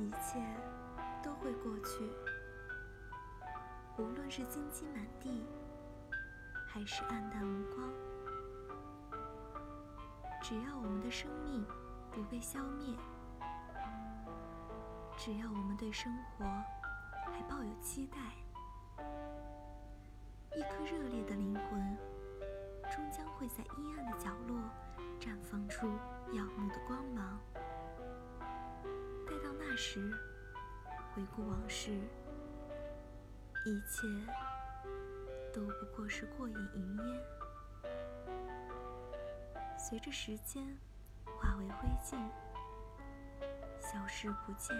一切都会过去，无论是荆棘满地，还是暗淡无光。只要我们的生命不被消灭，只要我们对生活还抱有期待，一颗热烈的灵魂终将会在阴暗的角落绽放出耀目的光芒。时，回顾往事，一切都不过是过眼云烟。随着时间化为灰烬，消失不见。